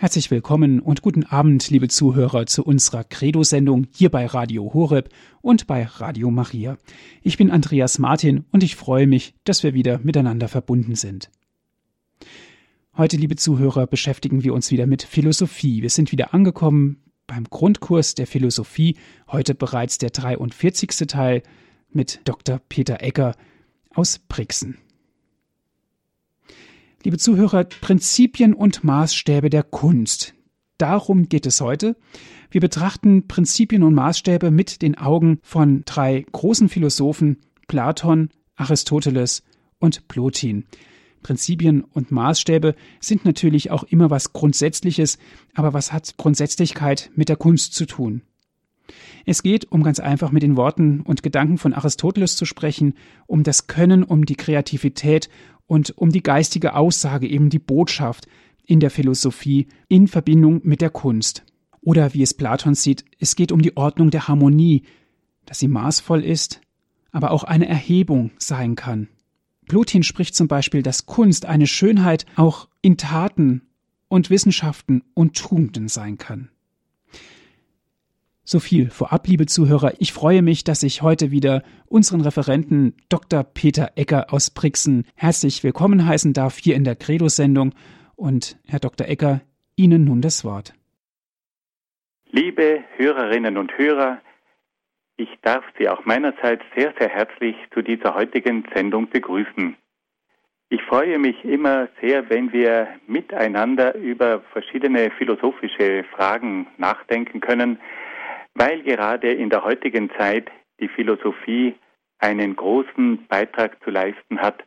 Herzlich willkommen und guten Abend, liebe Zuhörer, zu unserer Credo-Sendung hier bei Radio Horeb und bei Radio Maria. Ich bin Andreas Martin und ich freue mich, dass wir wieder miteinander verbunden sind. Heute, liebe Zuhörer, beschäftigen wir uns wieder mit Philosophie. Wir sind wieder angekommen beim Grundkurs der Philosophie, heute bereits der 43. Teil mit Dr. Peter Egger aus Brixen. Liebe Zuhörer, Prinzipien und Maßstäbe der Kunst. Darum geht es heute. Wir betrachten Prinzipien und Maßstäbe mit den Augen von drei großen Philosophen Platon, Aristoteles und Plotin. Prinzipien und Maßstäbe sind natürlich auch immer was Grundsätzliches, aber was hat Grundsätzlichkeit mit der Kunst zu tun? Es geht, um ganz einfach mit den Worten und Gedanken von Aristoteles zu sprechen, um das Können, um die Kreativität und um die geistige Aussage, eben die Botschaft in der Philosophie in Verbindung mit der Kunst. Oder wie es Platon sieht, es geht um die Ordnung der Harmonie, dass sie maßvoll ist, aber auch eine Erhebung sein kann. Plotin spricht zum Beispiel, dass Kunst eine Schönheit auch in Taten und Wissenschaften und Tugenden sein kann. So viel vorab, liebe Zuhörer. Ich freue mich, dass ich heute wieder unseren Referenten Dr. Peter Ecker aus Brixen herzlich willkommen heißen darf hier in der Credo-Sendung. Und Herr Dr. Ecker, Ihnen nun das Wort. Liebe Hörerinnen und Hörer, ich darf Sie auch meinerseits sehr, sehr herzlich zu dieser heutigen Sendung begrüßen. Ich freue mich immer sehr, wenn wir miteinander über verschiedene philosophische Fragen nachdenken können, weil gerade in der heutigen Zeit die Philosophie einen großen Beitrag zu leisten hat,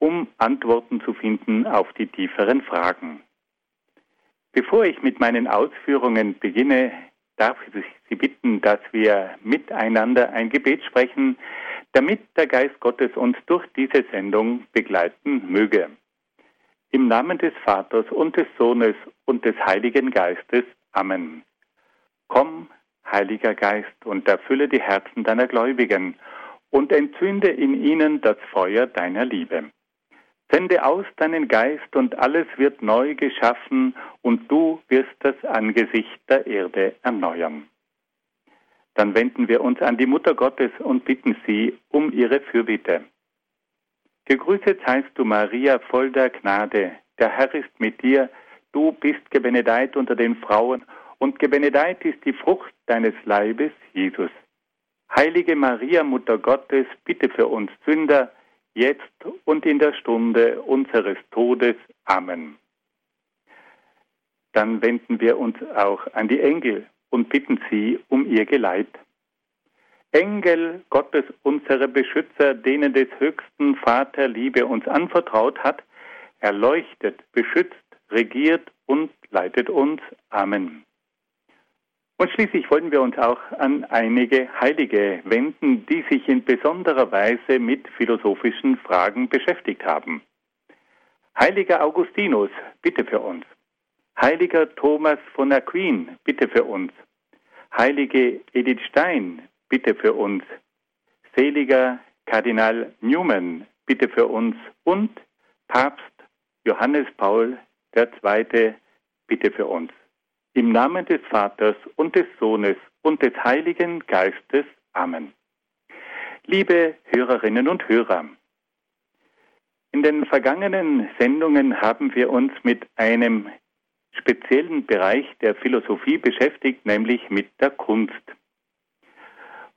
um Antworten zu finden auf die tieferen Fragen. Bevor ich mit meinen Ausführungen beginne, darf ich Sie bitten, dass wir miteinander ein Gebet sprechen, damit der Geist Gottes uns durch diese Sendung begleiten möge. Im Namen des Vaters und des Sohnes und des Heiligen Geistes. Amen. Komm, Heiliger Geist, und erfülle die Herzen deiner Gläubigen und entzünde in ihnen das Feuer deiner Liebe. Sende aus deinen Geist und alles wird neu geschaffen und du wirst das Angesicht der Erde erneuern. Dann wenden wir uns an die Mutter Gottes und bitten sie um ihre Fürbitte. Gegrüßet seist du, Maria, voll der Gnade. Der Herr ist mit dir. Du bist gebenedeit unter den Frauen und gebenedeit ist die Frucht deines Leibes, Jesus. Heilige Maria, Mutter Gottes, bitte für uns Sünder, jetzt und in der Stunde unseres Todes. Amen. Dann wenden wir uns auch an die Engel und bitten sie um ihr Geleit. Engel Gottes, unsere Beschützer, denen des höchsten Vater Liebe uns anvertraut hat, erleuchtet, beschützt, regiert und leitet uns. Amen. Und schließlich wollen wir uns auch an einige Heilige wenden, die sich in besonderer Weise mit philosophischen Fragen beschäftigt haben. Heiliger Augustinus, bitte für uns. Heiliger Thomas von Aquin, bitte für uns. Heilige Edith Stein, bitte für uns. Seliger Kardinal Newman, bitte für uns. Und Papst Johannes Paul II, bitte für uns. Im Namen des Vaters und des Sohnes und des Heiligen Geistes. Amen. Liebe Hörerinnen und Hörer, in den vergangenen Sendungen haben wir uns mit einem speziellen Bereich der Philosophie beschäftigt, nämlich mit der Kunst.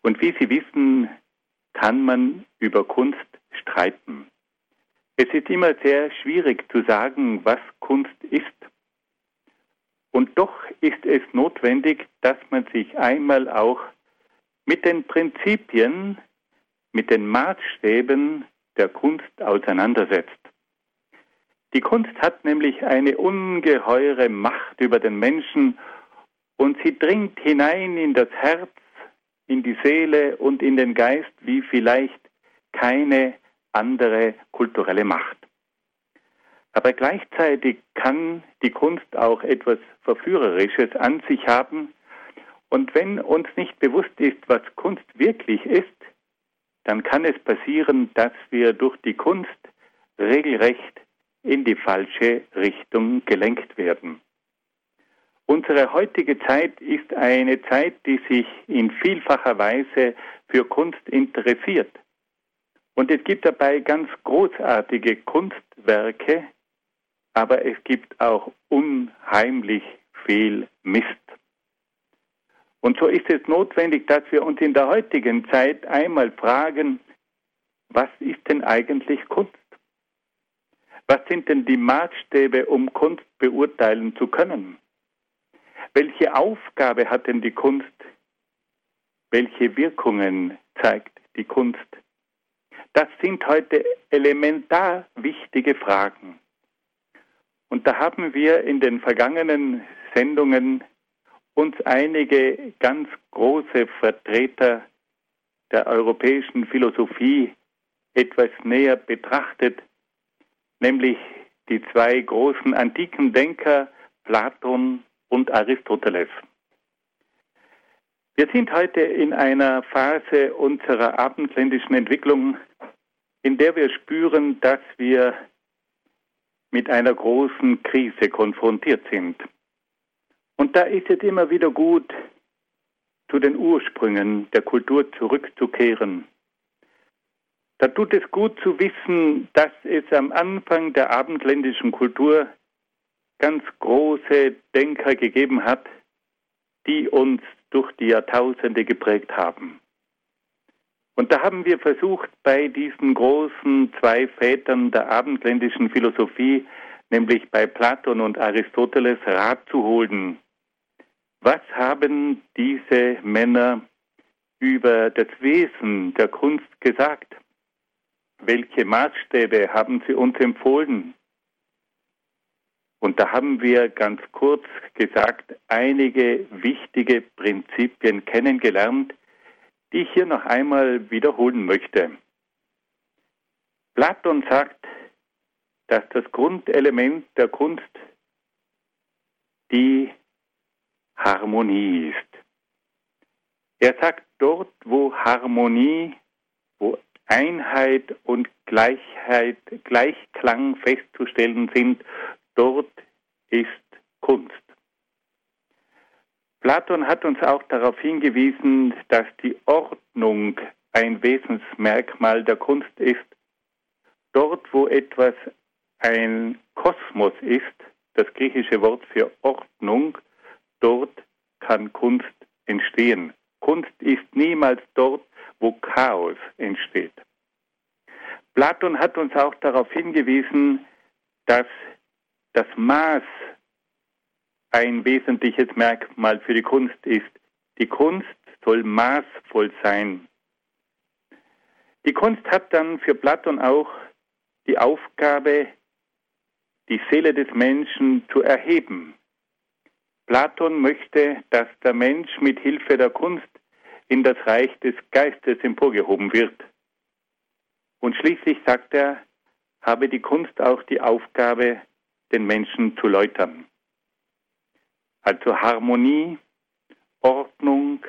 Und wie Sie wissen, kann man über Kunst streiten. Es ist immer sehr schwierig zu sagen, was Kunst ist. Und doch ist es notwendig, dass man sich einmal auch mit den Prinzipien, mit den Maßstäben der Kunst auseinandersetzt. Die Kunst hat nämlich eine ungeheure Macht über den Menschen und sie dringt hinein in das Herz, in die Seele und in den Geist wie vielleicht keine andere kulturelle Macht. Aber gleichzeitig kann die Kunst auch etwas Verführerisches an sich haben. Und wenn uns nicht bewusst ist, was Kunst wirklich ist, dann kann es passieren, dass wir durch die Kunst regelrecht in die falsche Richtung gelenkt werden. Unsere heutige Zeit ist eine Zeit, die sich in vielfacher Weise für Kunst interessiert. Und es gibt dabei ganz großartige Kunstwerke, aber es gibt auch unheimlich viel Mist. Und so ist es notwendig, dass wir uns in der heutigen Zeit einmal fragen, was ist denn eigentlich Kunst? Was sind denn die Maßstäbe, um Kunst beurteilen zu können? Welche Aufgabe hat denn die Kunst? Welche Wirkungen zeigt die Kunst? Das sind heute elementar wichtige Fragen. Und da haben wir in den vergangenen Sendungen uns einige ganz große Vertreter der europäischen Philosophie etwas näher betrachtet, nämlich die zwei großen antiken Denker Platon und Aristoteles. Wir sind heute in einer Phase unserer abendländischen Entwicklung, in der wir spüren, dass wir mit einer großen Krise konfrontiert sind. Und da ist es immer wieder gut, zu den Ursprüngen der Kultur zurückzukehren. Da tut es gut zu wissen, dass es am Anfang der abendländischen Kultur ganz große Denker gegeben hat, die uns durch die Jahrtausende geprägt haben. Und da haben wir versucht, bei diesen großen zwei Vätern der abendländischen Philosophie, nämlich bei Platon und Aristoteles, Rat zu holen. Was haben diese Männer über das Wesen der Kunst gesagt? Welche Maßstäbe haben sie uns empfohlen? Und da haben wir ganz kurz gesagt einige wichtige Prinzipien kennengelernt, die ich hier noch einmal wiederholen möchte. Platon sagt, dass das Grundelement der Kunst die Harmonie ist. Er sagt, dort, wo Harmonie, wo Einheit und Gleichheit, Gleichklang festzustellen sind, dort ist Kunst. Platon hat uns auch darauf hingewiesen, dass die Ordnung ein Wesensmerkmal der Kunst ist. Dort, wo etwas ein Kosmos ist, das griechische Wort für Ordnung, dort kann Kunst entstehen. Kunst ist niemals dort, wo Chaos entsteht. Platon hat uns auch darauf hingewiesen, dass das Maß ein wesentliches Merkmal für die Kunst ist. Die Kunst soll maßvoll sein. Die Kunst hat dann für Platon auch die Aufgabe, die Seele des Menschen zu erheben. Platon möchte, dass der Mensch mit Hilfe der Kunst in das Reich des Geistes emporgehoben wird. Und schließlich sagt er, habe die Kunst auch die Aufgabe, den Menschen zu läutern. Also Harmonie, Ordnung,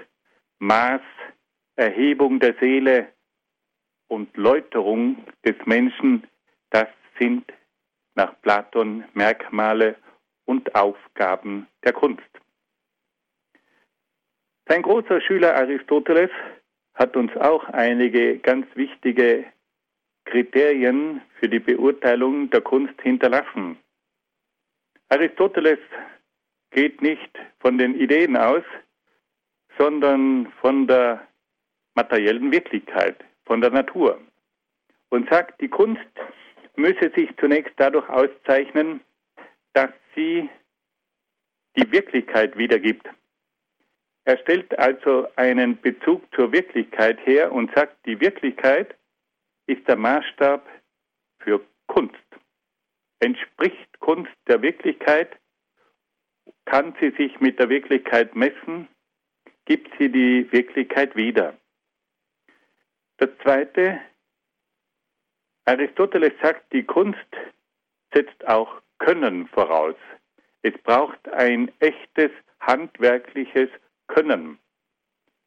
Maß, Erhebung der Seele und Läuterung des Menschen, das sind nach Platon Merkmale und Aufgaben der Kunst. Sein großer Schüler Aristoteles hat uns auch einige ganz wichtige Kriterien für die Beurteilung der Kunst hinterlassen. Aristoteles geht nicht von den Ideen aus, sondern von der materiellen Wirklichkeit, von der Natur. Und sagt, die Kunst müsse sich zunächst dadurch auszeichnen, dass sie die Wirklichkeit wiedergibt. Er stellt also einen Bezug zur Wirklichkeit her und sagt, die Wirklichkeit ist der Maßstab für Kunst. Entspricht Kunst der Wirklichkeit, kann sie sich mit der Wirklichkeit messen, gibt sie die Wirklichkeit wieder. Das Zweite, Aristoteles sagt, die Kunst setzt auch Können voraus. Es braucht ein echtes handwerkliches Können.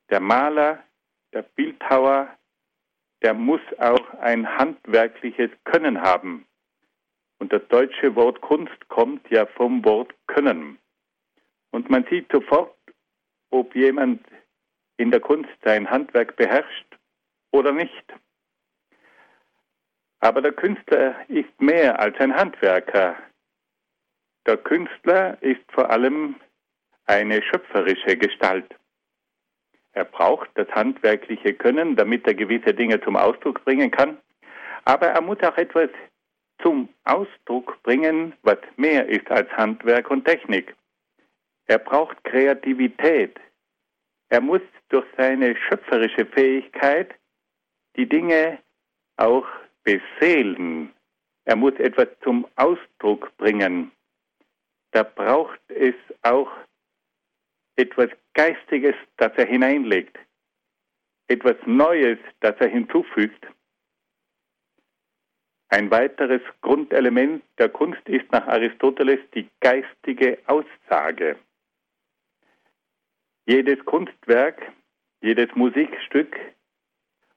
Der Maler, der Bildhauer, der muss auch ein handwerkliches Können haben. Und das deutsche Wort Kunst kommt ja vom Wort Können. Und man sieht sofort, ob jemand in der Kunst sein Handwerk beherrscht oder nicht. Aber der Künstler ist mehr als ein Handwerker. Der Künstler ist vor allem eine schöpferische Gestalt. Er braucht das handwerkliche Können, damit er gewisse Dinge zum Ausdruck bringen kann. Aber er muss auch etwas zum Ausdruck bringen, was mehr ist als Handwerk und Technik. Er braucht Kreativität. Er muss durch seine schöpferische Fähigkeit die Dinge auch beseelen. Er muss etwas zum Ausdruck bringen. Da braucht es auch etwas Geistiges, das er hineinlegt. Etwas Neues, das er hinzufügt. Ein weiteres Grundelement der Kunst ist nach Aristoteles die geistige Aussage. Jedes Kunstwerk, jedes Musikstück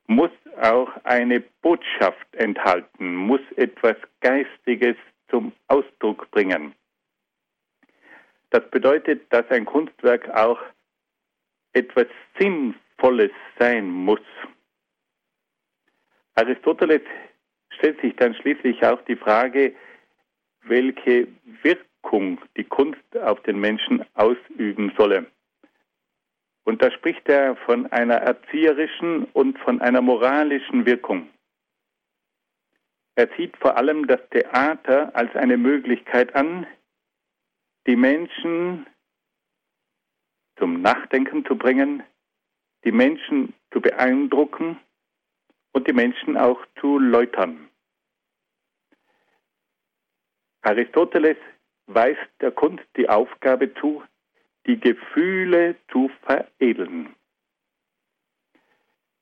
muss auch eine Botschaft enthalten, muss etwas Geistiges zum Ausdruck bringen. Das bedeutet, dass ein Kunstwerk auch etwas Sinnvolles sein muss. Aristoteles stellt sich dann schließlich auch die Frage, welche Wirkung die Kunst auf den Menschen ausüben solle. Und da spricht er von einer erzieherischen und von einer moralischen Wirkung. Er sieht vor allem das Theater als eine Möglichkeit an, die Menschen zum Nachdenken zu bringen, die Menschen zu beeindrucken und die Menschen auch zu läutern. Aristoteles weist der Kunst die Aufgabe zu, die Gefühle zu veredeln.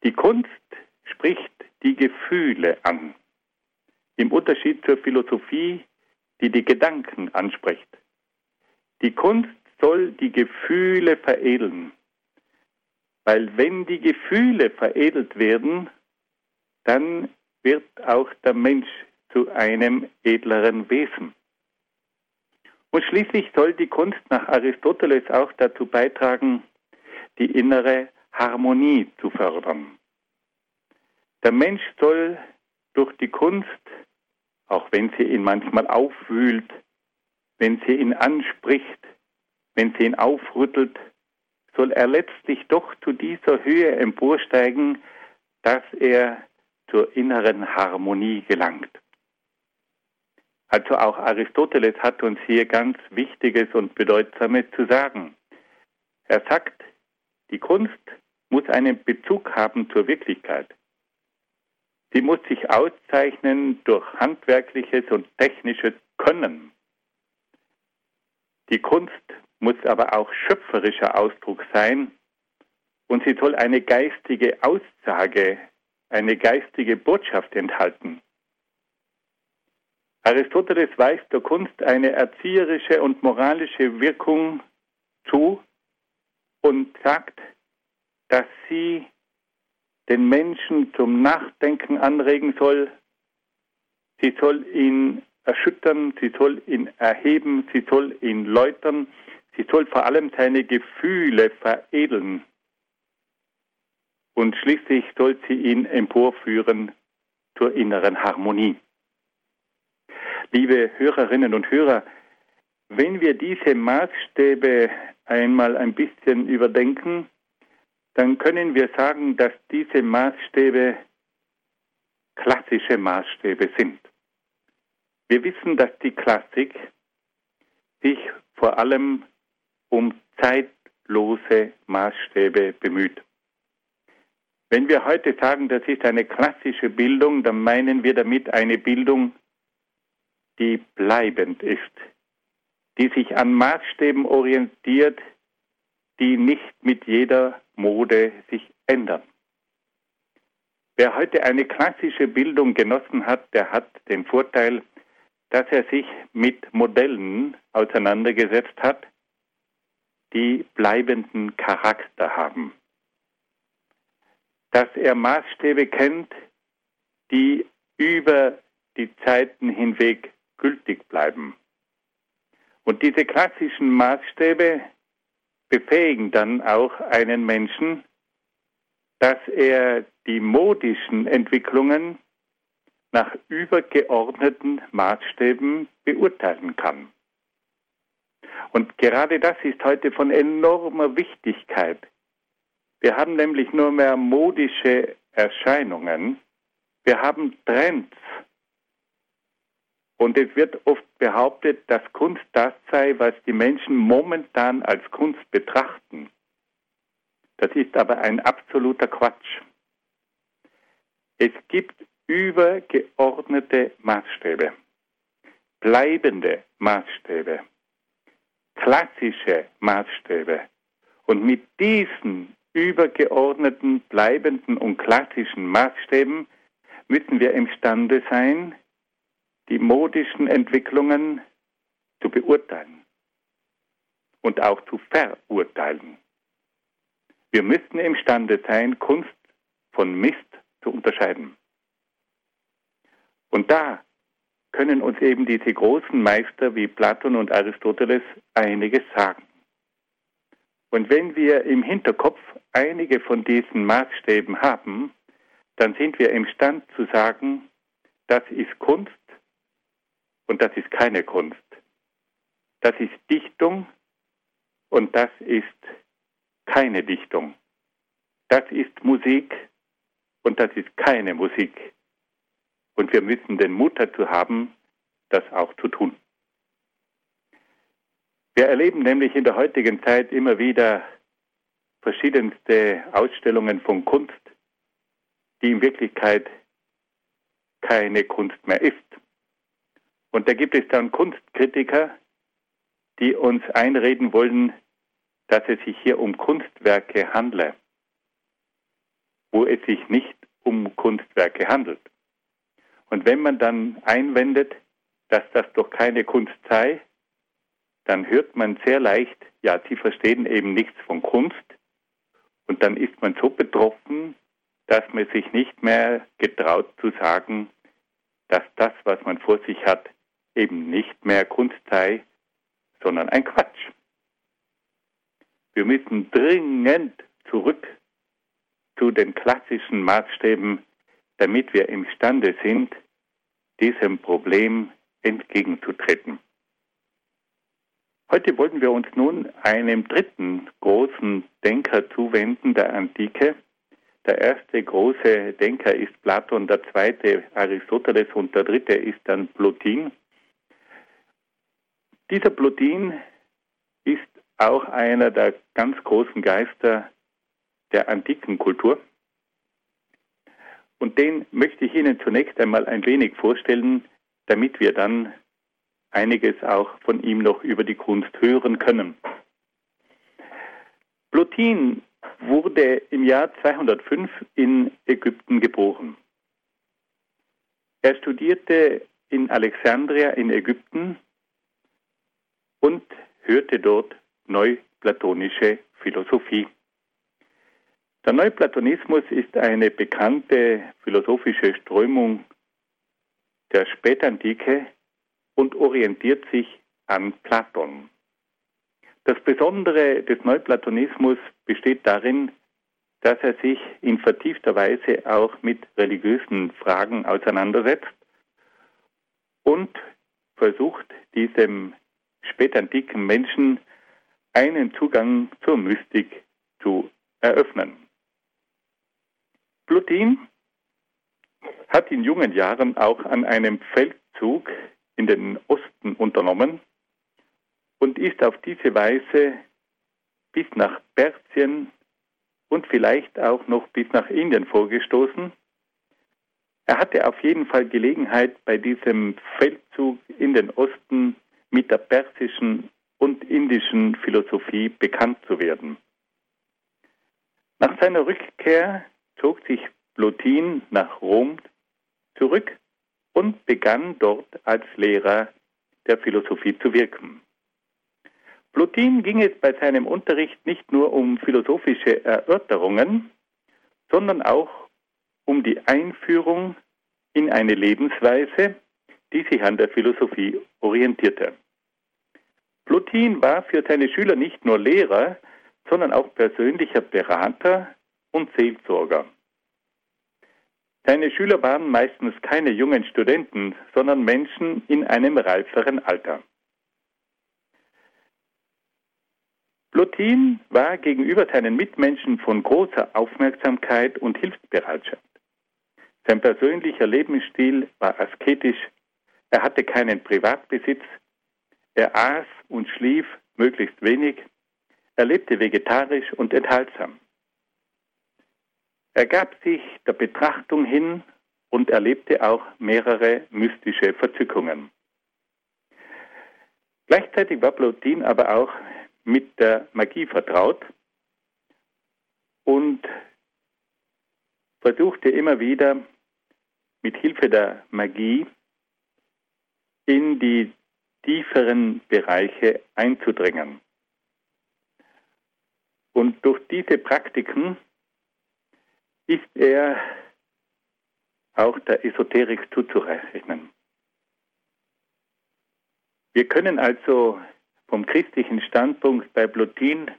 Die Kunst spricht die Gefühle an, im Unterschied zur Philosophie, die die Gedanken anspricht. Die Kunst soll die Gefühle veredeln, weil wenn die Gefühle veredelt werden, dann wird auch der Mensch zu einem edleren Wesen. Und schließlich soll die Kunst nach Aristoteles auch dazu beitragen, die innere Harmonie zu fördern. Der Mensch soll durch die Kunst, auch wenn sie ihn manchmal aufwühlt, wenn sie ihn anspricht, wenn sie ihn aufrüttelt, soll er letztlich doch zu dieser Höhe emporsteigen, dass er zur inneren Harmonie gelangt. Also auch Aristoteles hat uns hier ganz Wichtiges und Bedeutsames zu sagen. Er sagt, die Kunst muss einen Bezug haben zur Wirklichkeit. Sie muss sich auszeichnen durch handwerkliches und technisches Können. Die Kunst muss aber auch schöpferischer Ausdruck sein und sie soll eine geistige Aussage, eine geistige Botschaft enthalten. Aristoteles weist der Kunst eine erzieherische und moralische Wirkung zu und sagt, dass sie den Menschen zum Nachdenken anregen soll, sie soll ihn erschüttern, sie soll ihn erheben, sie soll ihn läutern, sie soll vor allem seine Gefühle veredeln und schließlich soll sie ihn emporführen zur inneren Harmonie. Liebe Hörerinnen und Hörer, wenn wir diese Maßstäbe einmal ein bisschen überdenken, dann können wir sagen, dass diese Maßstäbe klassische Maßstäbe sind. Wir wissen, dass die Klassik sich vor allem um zeitlose Maßstäbe bemüht. Wenn wir heute sagen, das ist eine klassische Bildung, dann meinen wir damit eine Bildung, die bleibend ist, die sich an Maßstäben orientiert, die nicht mit jeder Mode sich ändern. Wer heute eine klassische Bildung genossen hat, der hat den Vorteil, dass er sich mit Modellen auseinandergesetzt hat, die bleibenden Charakter haben. Dass er Maßstäbe kennt, die über die Zeiten hinweg gültig bleiben. Und diese klassischen Maßstäbe, befähigen dann auch einen Menschen, dass er die modischen Entwicklungen nach übergeordneten Maßstäben beurteilen kann. Und gerade das ist heute von enormer Wichtigkeit. Wir haben nämlich nur mehr modische Erscheinungen. Wir haben Trends. Und es wird oft behauptet, dass Kunst das sei, was die Menschen momentan als Kunst betrachten. Das ist aber ein absoluter Quatsch. Es gibt übergeordnete Maßstäbe, bleibende Maßstäbe, klassische Maßstäbe. Und mit diesen übergeordneten, bleibenden und klassischen Maßstäben müssen wir imstande sein, die modischen Entwicklungen zu beurteilen und auch zu verurteilen. Wir müssen imstande sein, Kunst von Mist zu unterscheiden. Und da können uns eben diese großen Meister wie Platon und Aristoteles einiges sagen. Und wenn wir im Hinterkopf einige von diesen Maßstäben haben, dann sind wir imstand zu sagen, das ist Kunst und das ist keine Kunst. Das ist Dichtung und das ist keine Dichtung. Das ist Musik und das ist keine Musik. Und wir müssen den Mut dazu haben, das auch zu tun. Wir erleben nämlich in der heutigen Zeit immer wieder verschiedenste Ausstellungen von Kunst, die in Wirklichkeit keine Kunst mehr ist. Und da gibt es dann Kunstkritiker, die uns einreden wollen, dass es sich hier um Kunstwerke handle, wo es sich nicht um Kunstwerke handelt. Und wenn man dann einwendet, dass das doch keine Kunst sei, dann hört man sehr leicht, ja, sie verstehen eben nichts von Kunst. Und dann ist man so betroffen, dass man sich nicht mehr getraut zu sagen, dass das, was man vor sich hat, eben nicht mehr Kunst sei, sondern ein Quatsch. Wir müssen dringend zurück zu den klassischen Maßstäben damit wir imstande sind, diesem Problem entgegenzutreten. Heute wollen wir uns nun einem dritten großen Denker zuwenden, der Antike. Der erste große Denker ist Platon, der zweite Aristoteles und der dritte ist dann Plotin. Dieser Plotin ist auch einer der ganz großen Geister der antiken Kultur. Und den möchte ich Ihnen zunächst einmal ein wenig vorstellen, damit wir dann einiges auch von ihm noch über die Kunst hören können. Plotin wurde im Jahr 205 in Ägypten geboren. Er studierte in Alexandria in Ägypten und hörte dort neuplatonische Philosophie. Der Neuplatonismus ist eine bekannte philosophische Strömung der Spätantike und orientiert sich an Platon. Das Besondere des Neuplatonismus besteht darin, dass er sich in vertiefter Weise auch mit religiösen Fragen auseinandersetzt und versucht, diesem spätantiken Menschen einen Zugang zur Mystik zu eröffnen. Plotin hat in jungen Jahren auch an einem Feldzug in den Osten unternommen und ist auf diese Weise bis nach Persien und vielleicht auch noch bis nach Indien vorgestoßen. Er hatte auf jeden Fall Gelegenheit, bei diesem Feldzug in den Osten mit der persischen und indischen Philosophie bekannt zu werden. Nach seiner Rückkehr zog sich Plotin nach Rom zurück und begann dort als Lehrer der Philosophie zu wirken. Plotin ging es bei seinem Unterricht nicht nur um philosophische Erörterungen, sondern auch um die Einführung in eine Lebensweise, die sich an der Philosophie orientierte. Plotin war für seine Schüler nicht nur Lehrer, sondern auch persönlicher Berater und Seelsorger. Seine Schüler waren meistens keine jungen Studenten, sondern Menschen in einem reiferen Alter. Plotin war gegenüber seinen Mitmenschen von großer Aufmerksamkeit und Hilfsbereitschaft. Sein persönlicher Lebensstil war asketisch, er hatte keinen Privatbesitz, er aß und schlief möglichst wenig, er lebte vegetarisch und enthaltsam. Er gab sich der Betrachtung hin und erlebte auch mehrere mystische Verzückungen. Gleichzeitig war Plotin aber auch mit der Magie vertraut und versuchte immer wieder mit Hilfe der Magie in die tieferen Bereiche einzudringen. Und durch diese Praktiken ist er auch der Esoterik zuzurechnen. Wir können also vom christlichen Standpunkt bei Plotin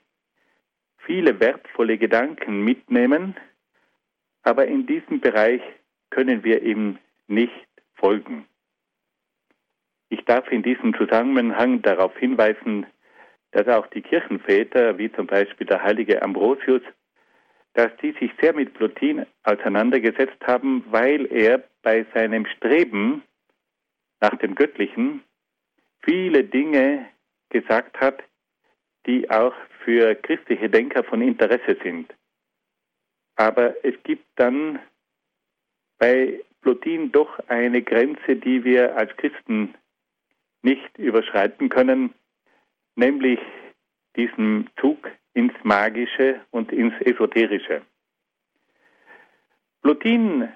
viele wertvolle Gedanken mitnehmen, aber in diesem Bereich können wir ihm nicht folgen. Ich darf in diesem Zusammenhang darauf hinweisen, dass auch die Kirchenväter, wie zum Beispiel der heilige Ambrosius, dass die sich sehr mit Plotin auseinandergesetzt haben, weil er bei seinem Streben nach dem Göttlichen viele Dinge gesagt hat, die auch für christliche Denker von Interesse sind. Aber es gibt dann bei Plotin doch eine Grenze, die wir als Christen nicht überschreiten können, nämlich diesen Zug ins Magische und ins Esoterische. Plotin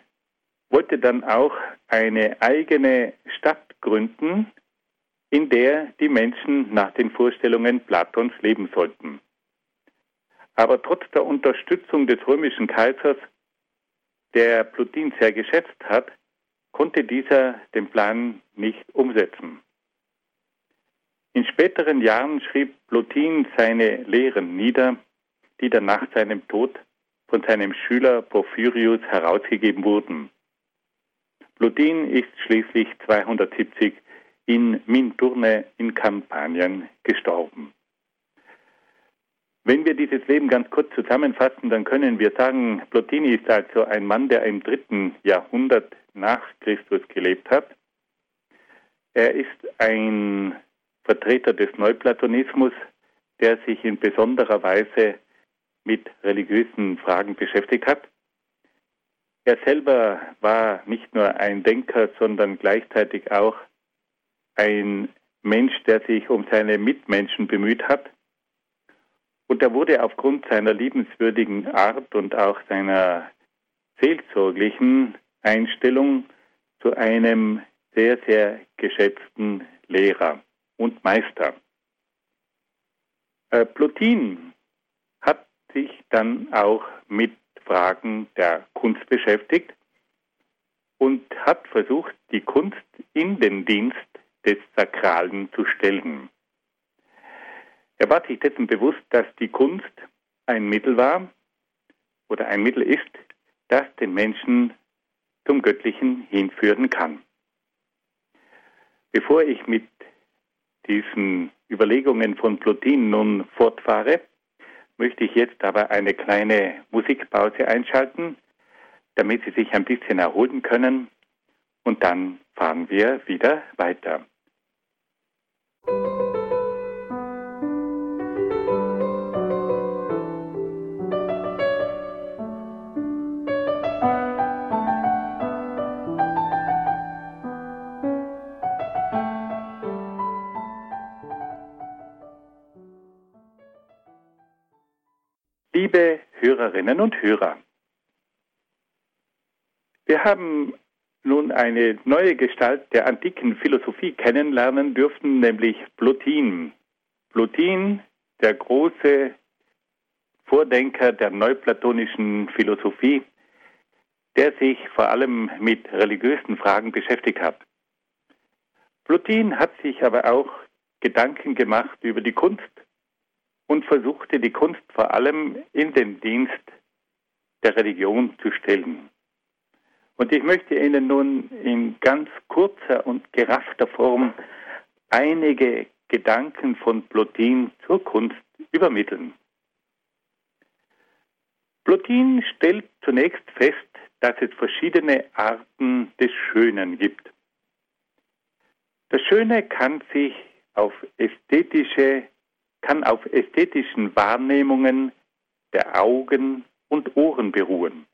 wollte dann auch eine eigene Stadt gründen, in der die Menschen nach den Vorstellungen Platons leben sollten. Aber trotz der Unterstützung des römischen Kaisers, der Plotin sehr geschätzt hat, konnte dieser den Plan nicht umsetzen. In späteren Jahren schrieb Plotin seine Lehren nieder, die dann nach seinem Tod von seinem Schüler Porphyrius herausgegeben wurden. Plotin ist schließlich 270 in Minturne in Kampanien gestorben. Wenn wir dieses Leben ganz kurz zusammenfassen, dann können wir sagen, Plotini ist also ein Mann, der im dritten Jahrhundert nach Christus gelebt hat. Er ist ein Vertreter des Neuplatonismus, der sich in besonderer Weise mit religiösen Fragen beschäftigt hat. Er selber war nicht nur ein Denker, sondern gleichzeitig auch ein Mensch, der sich um seine Mitmenschen bemüht hat. Und er wurde aufgrund seiner liebenswürdigen Art und auch seiner seelsorglichen Einstellung zu einem sehr, sehr geschätzten Lehrer und Meister. Äh, Plotin hat sich dann auch mit Fragen der Kunst beschäftigt und hat versucht, die Kunst in den Dienst des Sakralen zu stellen. Er war sich dessen bewusst, dass die Kunst ein Mittel war oder ein Mittel ist, das den Menschen zum Göttlichen hinführen kann. Bevor ich mit diesen Überlegungen von Plotin nun fortfahre, möchte ich jetzt aber eine kleine Musikpause einschalten, damit Sie sich ein bisschen erholen können und dann fahren wir wieder weiter. Liebe Hörerinnen und Hörer, wir haben nun eine neue Gestalt der antiken Philosophie kennenlernen dürfen, nämlich Plotin. Plotin, der große Vordenker der neuplatonischen Philosophie, der sich vor allem mit religiösen Fragen beschäftigt hat. Plotin hat sich aber auch Gedanken gemacht über die Kunst und versuchte die Kunst vor allem in den Dienst der Religion zu stellen. Und ich möchte Ihnen nun in ganz kurzer und geraffter Form einige Gedanken von Plotin zur Kunst übermitteln. Plotin stellt zunächst fest, dass es verschiedene Arten des Schönen gibt. Das Schöne kann sich auf ästhetische, kann auf ästhetischen Wahrnehmungen der Augen und Ohren beruhen.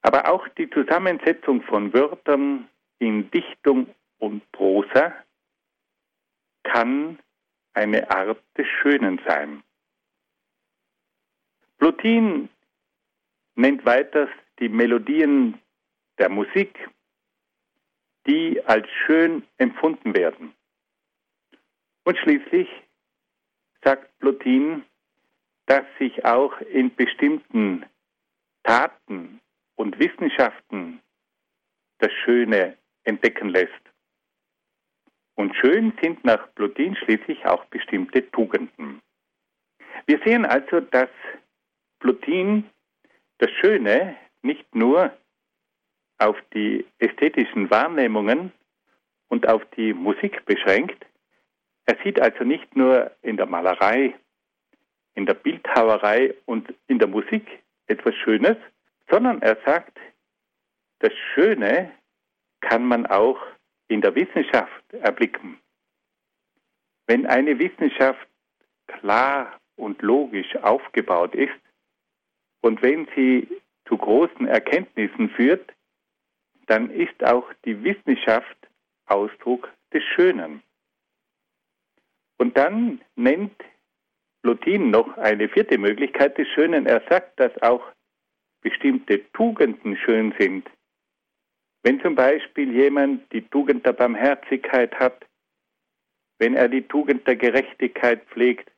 Aber auch die Zusammensetzung von Wörtern in Dichtung und Prosa kann eine Art des Schönen sein. Plotin nennt weiters die Melodien der Musik, die als schön empfunden werden. Und schließlich sagt Plotin, dass sich auch in bestimmten Taten und Wissenschaften das Schöne entdecken lässt. Und schön sind nach Plotin schließlich auch bestimmte Tugenden. Wir sehen also, dass Plotin das Schöne nicht nur auf die ästhetischen Wahrnehmungen und auf die Musik beschränkt. Er sieht also nicht nur in der Malerei, in der Bildhauerei und in der Musik etwas Schönes, sondern er sagt, das Schöne kann man auch in der Wissenschaft erblicken. Wenn eine Wissenschaft klar und logisch aufgebaut ist und wenn sie zu großen Erkenntnissen führt, dann ist auch die Wissenschaft Ausdruck des Schönen. Und dann nennt Plotin noch eine vierte Möglichkeit des Schönen. Er sagt, dass auch bestimmte Tugenden schön sind. Wenn zum Beispiel jemand die Tugend der Barmherzigkeit hat, wenn er die Tugend der Gerechtigkeit pflegt,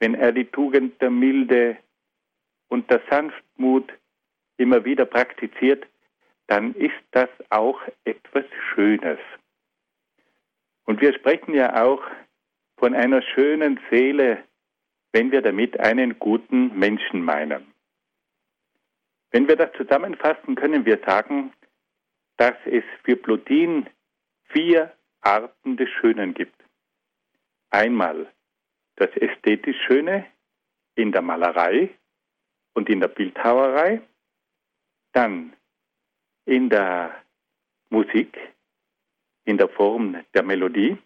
wenn er die Tugend der Milde und der Sanftmut immer wieder praktiziert, dann ist das auch etwas Schönes. Und wir sprechen ja auch von einer schönen Seele, wenn wir damit einen guten Menschen meinen. Wenn wir das zusammenfassen, können wir sagen, dass es für Plotin vier Arten des Schönen gibt. Einmal das ästhetisch Schöne in der Malerei und in der Bildhauerei, dann in der Musik, in der Form der Melodie,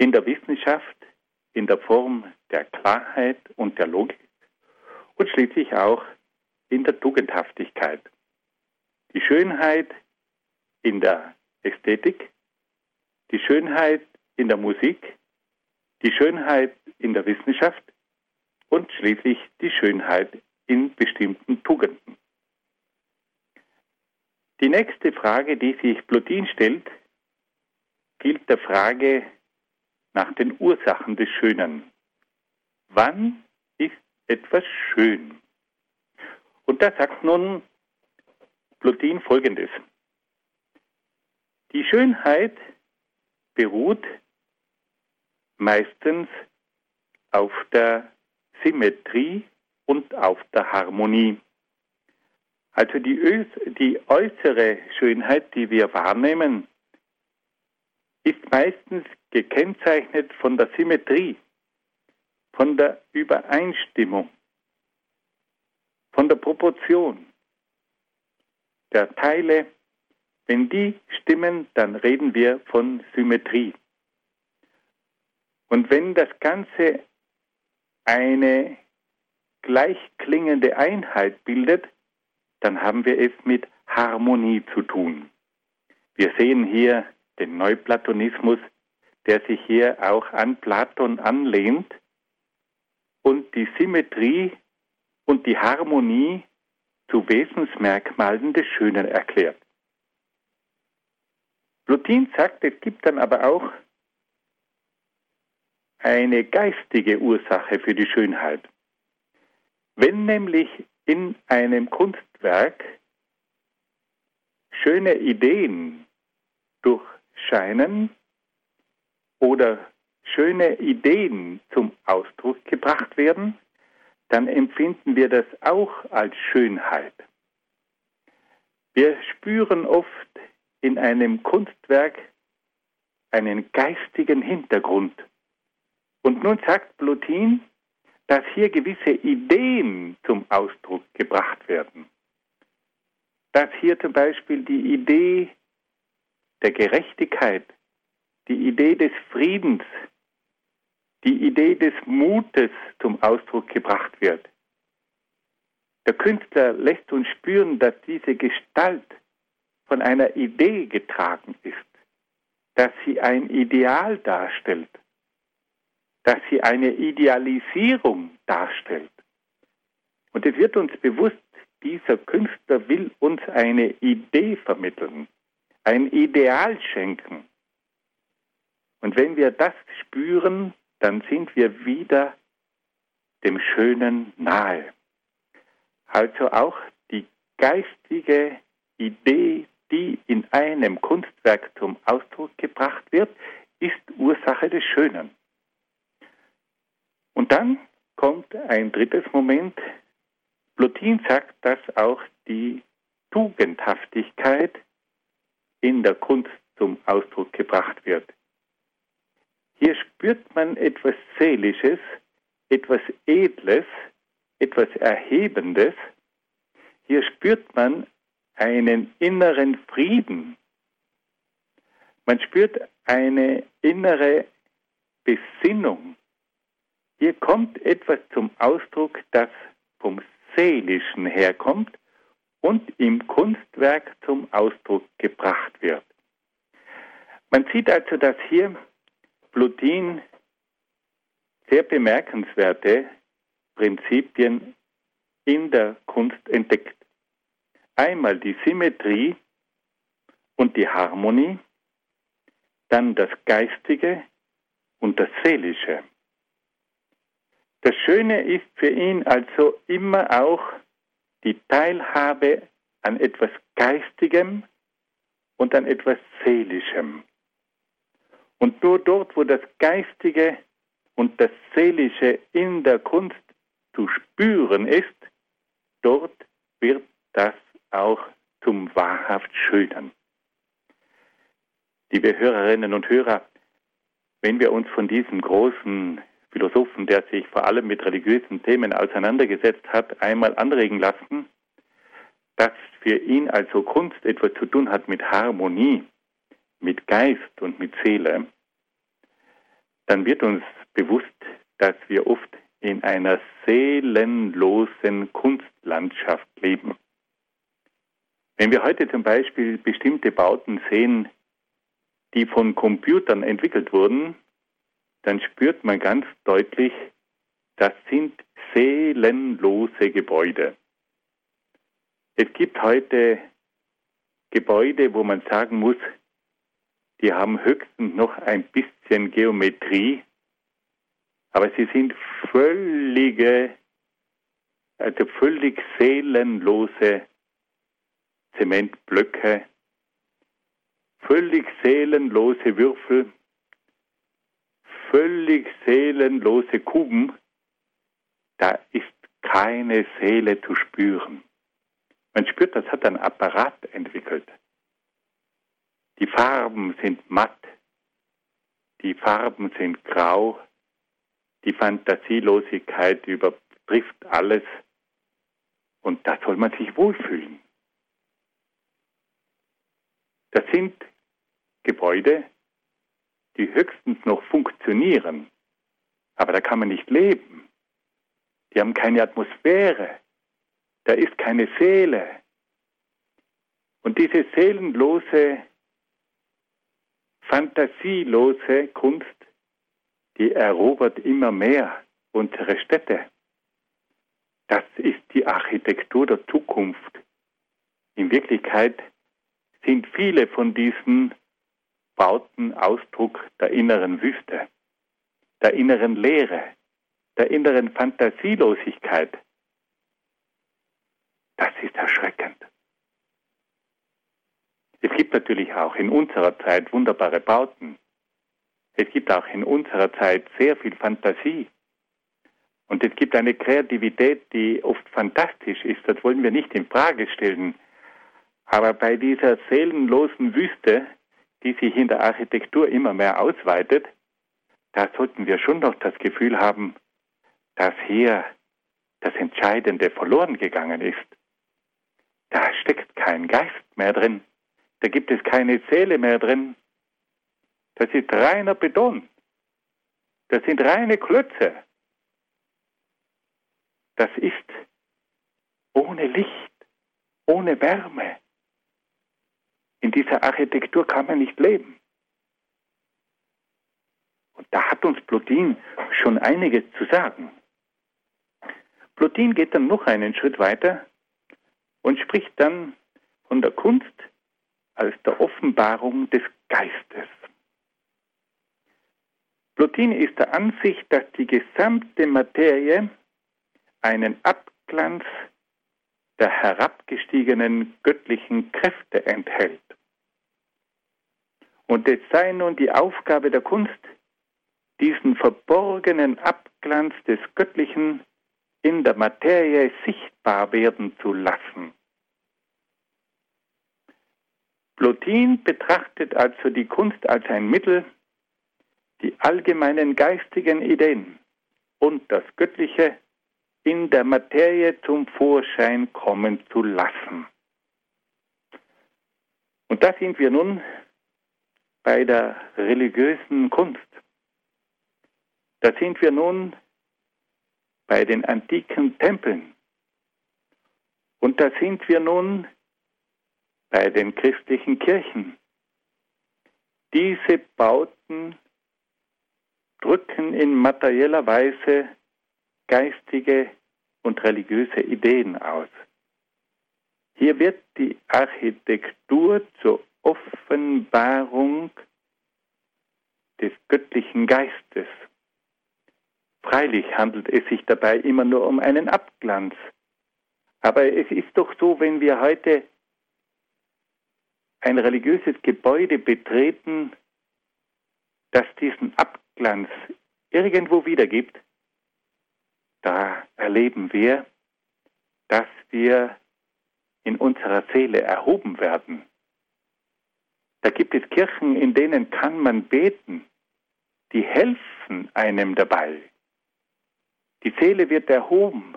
in der Wissenschaft, in der Form der Klarheit und der Logik und schließlich auch in der Tugendhaftigkeit. Die Schönheit in der Ästhetik, die Schönheit in der Musik, die Schönheit in der Wissenschaft und schließlich die Schönheit in bestimmten Tugenden. Die nächste Frage, die sich Plotin stellt, gilt der Frage nach den Ursachen des Schönen. Wann ist etwas schön? Und da sagt nun Plotin Folgendes. Die Schönheit beruht meistens auf der Symmetrie und auf der Harmonie. Also die, die äußere Schönheit, die wir wahrnehmen, ist meistens gekennzeichnet von der Symmetrie, von der Übereinstimmung, von der Proportion der Teile. Wenn die stimmen, dann reden wir von Symmetrie. Und wenn das Ganze eine gleichklingende Einheit bildet, dann haben wir es mit Harmonie zu tun. Wir sehen hier den Neuplatonismus, der sich hier auch an Platon anlehnt und die Symmetrie und die Harmonie zu Wesensmerkmalen des Schönen erklärt. Plotin sagt, es gibt dann aber auch eine geistige Ursache für die Schönheit. Wenn nämlich in einem Kunstwerk schöne Ideen durchscheinen oder schöne Ideen zum Ausdruck gebracht werden, dann empfinden wir das auch als Schönheit. Wir spüren oft in einem Kunstwerk einen geistigen Hintergrund. Und nun sagt Plotin, dass hier gewisse Ideen zum Ausdruck gebracht werden. Dass hier zum Beispiel die Idee der Gerechtigkeit, die Idee des Friedens, die Idee des Mutes zum Ausdruck gebracht wird. Der Künstler lässt uns spüren, dass diese Gestalt von einer Idee getragen ist, dass sie ein Ideal darstellt, dass sie eine Idealisierung darstellt. Und es wird uns bewusst, dieser Künstler will uns eine Idee vermitteln, ein Ideal schenken. Und wenn wir das spüren, dann sind wir wieder dem Schönen nahe. Also auch die geistige Idee, die in einem Kunstwerk zum Ausdruck gebracht wird, ist Ursache des Schönen. Und dann kommt ein drittes Moment. Plotin sagt, dass auch die Tugendhaftigkeit in der Kunst zum Ausdruck gebracht wird. Hier spürt man etwas Seelisches, etwas Edles, etwas Erhebendes. Hier spürt man einen inneren Frieden. Man spürt eine innere Besinnung. Hier kommt etwas zum Ausdruck, das vom Seelischen herkommt und im Kunstwerk zum Ausdruck gebracht wird. Man sieht also, dass hier Plutin sehr bemerkenswerte Prinzipien in der Kunst entdeckt. Einmal die Symmetrie und die Harmonie, dann das Geistige und das Seelische. Das Schöne ist für ihn also immer auch die Teilhabe an etwas Geistigem und an etwas Seelischem. Und nur dort, wo das Geistige und das Seelische in der Kunst zu spüren ist, dort wird das auch zum wahrhaft Schönen. Liebe Hörerinnen und Hörer, wenn wir uns von diesem großen Philosophen, der sich vor allem mit religiösen Themen auseinandergesetzt hat, einmal anregen lassen, dass für ihn also Kunst etwas zu tun hat mit Harmonie, mit Geist und mit Seele, dann wird uns bewusst, dass wir oft in einer seelenlosen Kunstlandschaft leben. Wenn wir heute zum Beispiel bestimmte Bauten sehen, die von Computern entwickelt wurden, dann spürt man ganz deutlich, das sind seelenlose Gebäude. Es gibt heute Gebäude, wo man sagen muss, die haben höchstens noch ein bisschen Geometrie, aber sie sind völlige, also völlig seelenlose Zementblöcke, völlig seelenlose Würfel, völlig seelenlose Kuben, da ist keine Seele zu spüren. Man spürt, das hat ein Apparat entwickelt. Die Farben sind matt, die Farben sind grau, die Fantasielosigkeit übertrifft alles und da soll man sich wohlfühlen. Das sind Gebäude, die höchstens noch funktionieren, aber da kann man nicht leben. Die haben keine Atmosphäre, da ist keine Seele. Und diese seelenlose, fantasielose Kunst, die erobert immer mehr unsere Städte. Das ist die Architektur der Zukunft. In Wirklichkeit sind viele von diesen Bauten Ausdruck der inneren Wüste, der inneren Leere, der inneren Fantasielosigkeit. Das ist erschreckend. Es gibt natürlich auch in unserer Zeit wunderbare Bauten. Es gibt auch in unserer Zeit sehr viel Fantasie. Und es gibt eine Kreativität, die oft fantastisch ist. Das wollen wir nicht in Frage stellen. Aber bei dieser seelenlosen Wüste, die sich in der Architektur immer mehr ausweitet, da sollten wir schon noch das Gefühl haben, dass hier das Entscheidende verloren gegangen ist. Da steckt kein Geist mehr drin. Da gibt es keine Seele mehr drin. Das ist reiner Beton. Das sind reine Klötze. Das ist ohne Licht, ohne Wärme. In dieser Architektur kann man nicht leben. Und da hat uns Plotin schon einiges zu sagen. Plotin geht dann noch einen Schritt weiter und spricht dann von der Kunst als der Offenbarung des Geistes. Plotin ist der Ansicht, dass die gesamte Materie einen Abglanz der herabgestiegenen göttlichen Kräfte enthält. Und es sei nun die Aufgabe der Kunst, diesen verborgenen Abglanz des Göttlichen in der Materie sichtbar werden zu lassen. Plotin betrachtet also die Kunst als ein Mittel, die allgemeinen geistigen Ideen und das Göttliche in der Materie zum Vorschein kommen zu lassen. Und da sind wir nun bei der religiösen Kunst. Da sind wir nun bei den antiken Tempeln. Und da sind wir nun bei den christlichen Kirchen. Diese Bauten drücken in materieller Weise geistige und religiöse Ideen aus. Hier wird die Architektur zur Offenbarung des göttlichen Geistes. Freilich handelt es sich dabei immer nur um einen Abglanz. Aber es ist doch so, wenn wir heute ein religiöses Gebäude betreten, das diesen Abglanz irgendwo wiedergibt, da erleben wir, dass wir in unserer Seele erhoben werden. Da gibt es Kirchen, in denen kann man beten, die helfen einem dabei. Die Seele wird erhoben,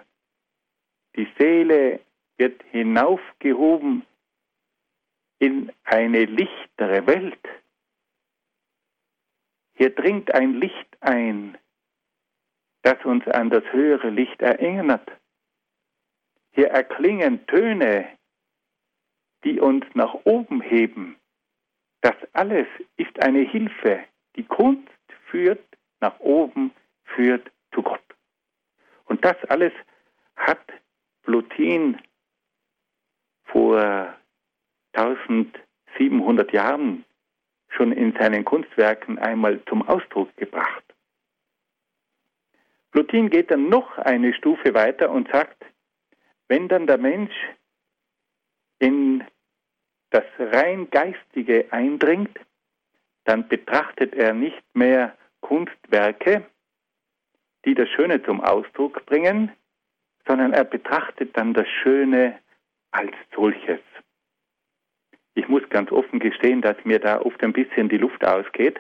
die Seele wird hinaufgehoben in eine lichtere Welt. Hier dringt ein Licht ein, das uns an das höhere Licht erinnert. Hier erklingen Töne, die uns nach oben heben. Das alles ist eine Hilfe. Die Kunst führt nach oben, führt zu Gott. Und das alles hat Plutin vor 1700 Jahren schon in seinen Kunstwerken einmal zum Ausdruck gebracht. Plutin geht dann noch eine Stufe weiter und sagt, wenn dann der Mensch in das rein Geistige eindringt, dann betrachtet er nicht mehr Kunstwerke, die das Schöne zum Ausdruck bringen, sondern er betrachtet dann das Schöne als solches. Ich muss ganz offen gestehen, dass mir da oft ein bisschen die Luft ausgeht.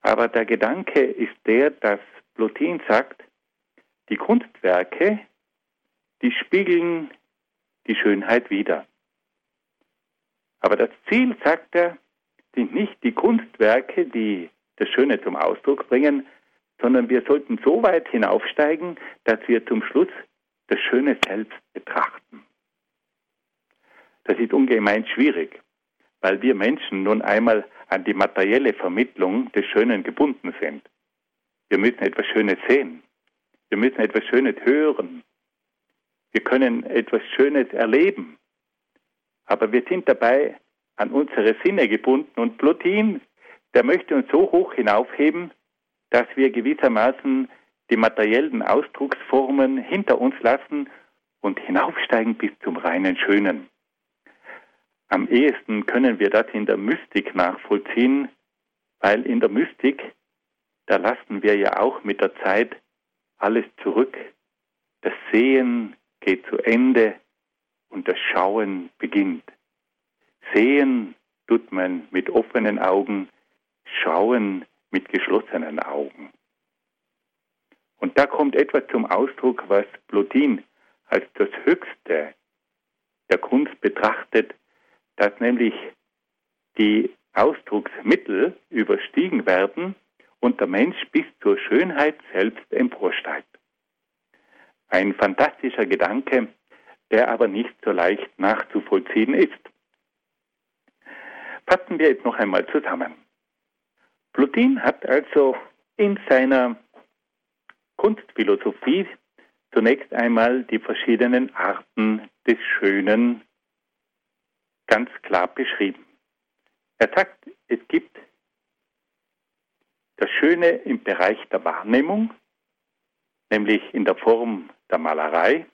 Aber der Gedanke ist der, dass Plotin sagt, die Kunstwerke, die spiegeln die Schönheit wider. Aber das Ziel, sagt er, sind nicht die Kunstwerke, die das Schöne zum Ausdruck bringen, sondern wir sollten so weit hinaufsteigen, dass wir zum Schluss das Schöne selbst betrachten. Das ist ungemein schwierig, weil wir Menschen nun einmal an die materielle Vermittlung des Schönen gebunden sind. Wir müssen etwas Schönes sehen. Wir müssen etwas Schönes hören. Wir können etwas Schönes erleben. Aber wir sind dabei an unsere Sinne gebunden und Plotin, der möchte uns so hoch hinaufheben, dass wir gewissermaßen die materiellen Ausdrucksformen hinter uns lassen und hinaufsteigen bis zum reinen Schönen. Am ehesten können wir das in der Mystik nachvollziehen, weil in der Mystik, da lassen wir ja auch mit der Zeit alles zurück. Das Sehen geht zu Ende und das Schauen beginnt. Sehen tut man mit offenen Augen, schauen mit geschlossenen Augen. Und da kommt etwas zum Ausdruck, was Plotin als das Höchste der Kunst betrachtet, dass nämlich die Ausdrucksmittel überstiegen werden und der Mensch bis zur Schönheit selbst emporsteigt. Ein fantastischer Gedanke, der aber nicht so leicht nachzuvollziehen ist. Fassen wir jetzt noch einmal zusammen. Plotin hat also in seiner Kunstphilosophie zunächst einmal die verschiedenen Arten des Schönen ganz klar beschrieben. Er sagt, es gibt das Schöne im Bereich der Wahrnehmung, nämlich in der Form der Malerei,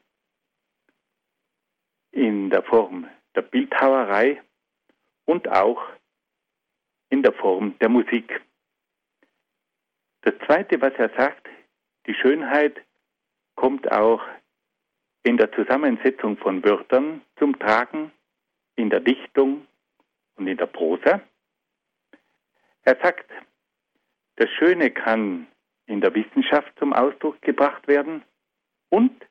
in der Form der Bildhauerei und auch in der Form der Musik. Das Zweite, was er sagt, die Schönheit kommt auch in der Zusammensetzung von Wörtern zum Tragen, in der Dichtung und in der Prosa. Er sagt, das Schöne kann in der Wissenschaft zum Ausdruck gebracht werden und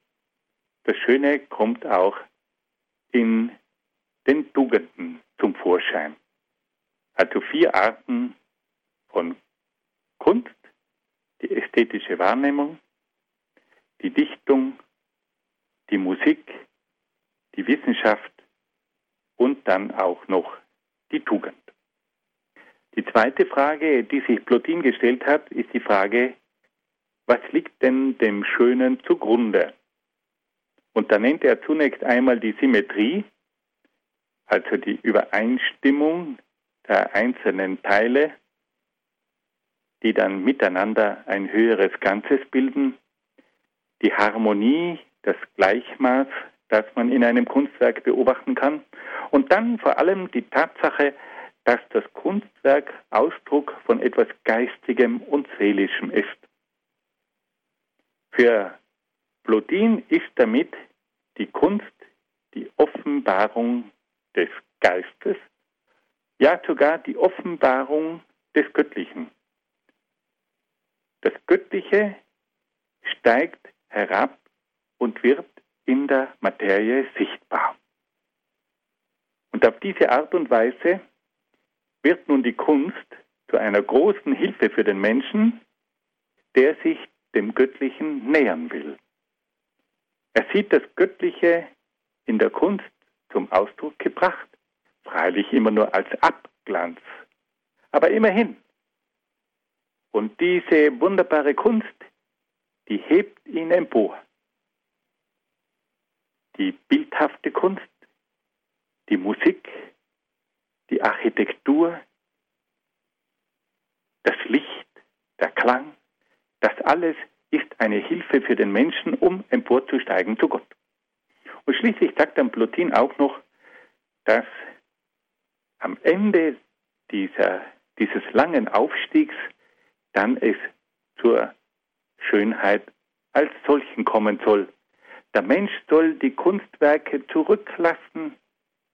das Schöne kommt auch in den Tugenden zum Vorschein. Also vier Arten von Kunst, die ästhetische Wahrnehmung, die Dichtung, die Musik, die Wissenschaft und dann auch noch die Tugend. Die zweite Frage, die sich Plotin gestellt hat, ist die Frage, was liegt denn dem Schönen zugrunde? Und da nennt er zunächst einmal die Symmetrie, also die Übereinstimmung der einzelnen Teile, die dann miteinander ein höheres Ganzes bilden, die Harmonie, das Gleichmaß, das man in einem Kunstwerk beobachten kann, und dann vor allem die Tatsache, dass das Kunstwerk Ausdruck von etwas Geistigem und Seelischem ist. Für Plodin ist damit die Kunst die Offenbarung des Geistes, ja sogar die Offenbarung des Göttlichen. Das Göttliche steigt herab und wird in der Materie sichtbar. Und auf diese Art und Weise wird nun die Kunst zu einer großen Hilfe für den Menschen, der sich dem Göttlichen nähern will. Er sieht das Göttliche in der Kunst zum Ausdruck gebracht, freilich immer nur als Abglanz, aber immerhin. Und diese wunderbare Kunst, die hebt ihn empor. Die bildhafte Kunst, die Musik, die Architektur, das Licht, der Klang, das alles ist eine Hilfe für den Menschen, um emporzusteigen zu Gott. Und schließlich sagt dann Plotin auch noch, dass am Ende dieser, dieses langen Aufstiegs dann es zur Schönheit als solchen kommen soll. Der Mensch soll die Kunstwerke zurücklassen,